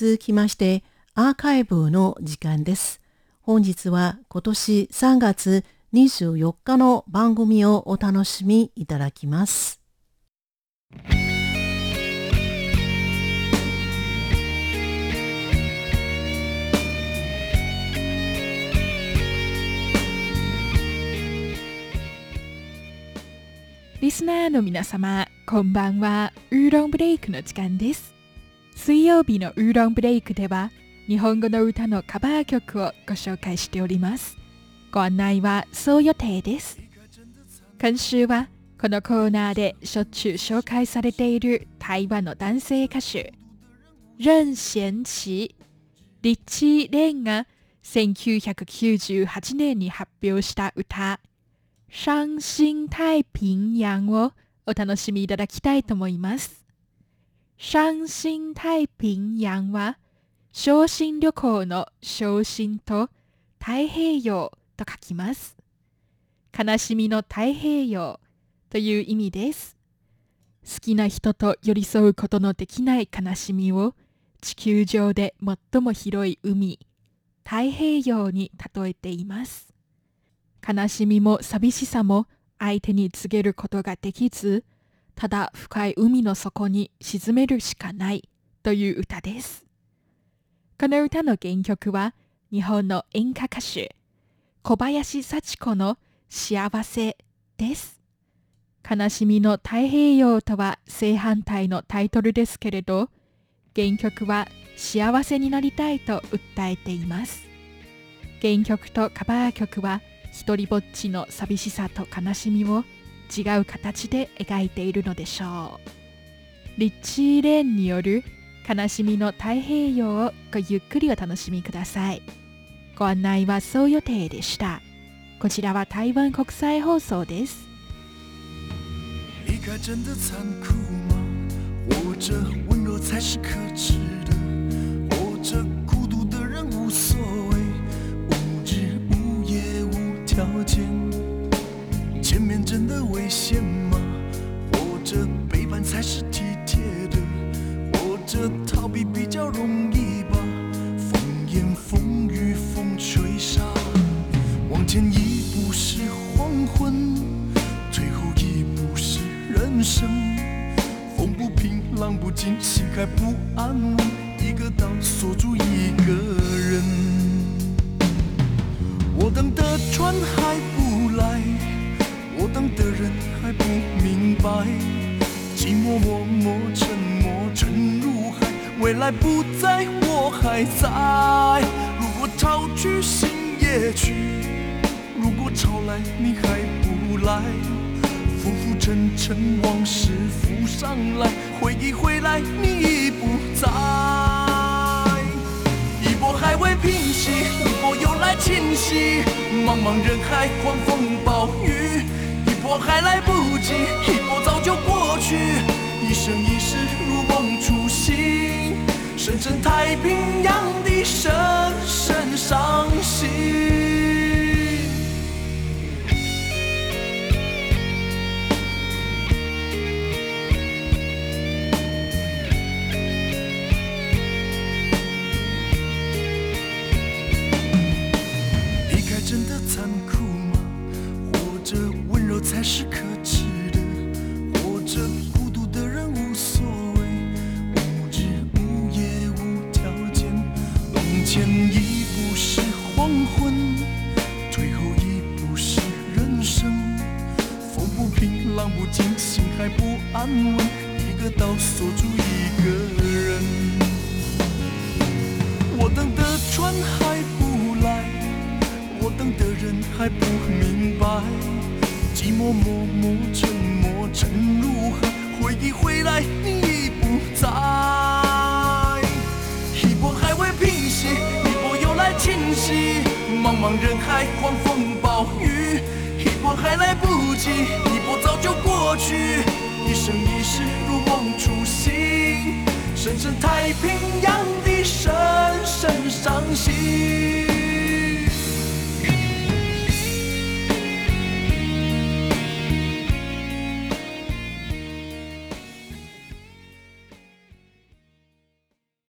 続きましてアーカイブの時間です。本日は今年3月24日の番組をお楽しみいただきます。リスナーの皆様、こんばんは。ウーロンブレイクの時間です。水曜日のウーロンブレイクでは、日本語の歌のカバー曲をご紹介しております。ご案内はそう予定です。今週はこのコーナーでしょっちゅう紹介されている台湾の男性歌手、任贤齊、リッチー・レンが1998年に発表した歌、傷心太平洋をお楽しみいただきたいと思います。傷心太平洋は、昇進旅行の昇進と太平洋と書きます。悲しみの太平洋という意味です。好きな人と寄り添うことのできない悲しみを地球上で最も広い海、太平洋に例えています。悲しみも寂しさも相手に告げることができず、ただ深い海の底に沈めるしかないという歌です。この歌の原曲は日本の演歌歌手小林幸子の幸せです。悲しみの太平洋とは正反対のタイトルですけれど、原曲は幸せになりたいと訴えています。原曲とカバー曲は一人ぼっちの寂しさと悲しみを違う形で描いているのでしょう。リッチー・レーンによる悲しみの太平洋をごゆっくりお楽しみください。ご案内はそう予定でした。こちらは台湾国際放送です。离开真的残酷吗？或者温柔才是可耻的？或者孤独的人无所谓？条件，前面真的危险吗？或者背叛才是体贴的？或者逃避比较容易吧？风言风语风吹沙，往前一步是黄昏，退后一步是人生。风不平，浪不静，心还不安稳，一个岛锁住一个人。还不明白，寂寞默默沉默沉入海，未来不在我还在。如果潮去心也去，如果潮来你还不来，浮浮沉沉往事浮上来，回忆回来你已不在。一波还未平息，一波又来侵袭。茫茫人海，狂风暴雨，我还来不及，一波早就过去。一生一世如梦初醒，深深太平洋底灵魂最后一步是人生风不平浪不静心还不安稳。一个岛锁住一个人。我等的船还不来我等的人还不明白。寂寞默默沉没沉入海回忆回来你已不在。茫茫人海狂风暴雨，一波还来不及，一波早就过去。一生一世如梦初醒，深深太平洋的深深伤心。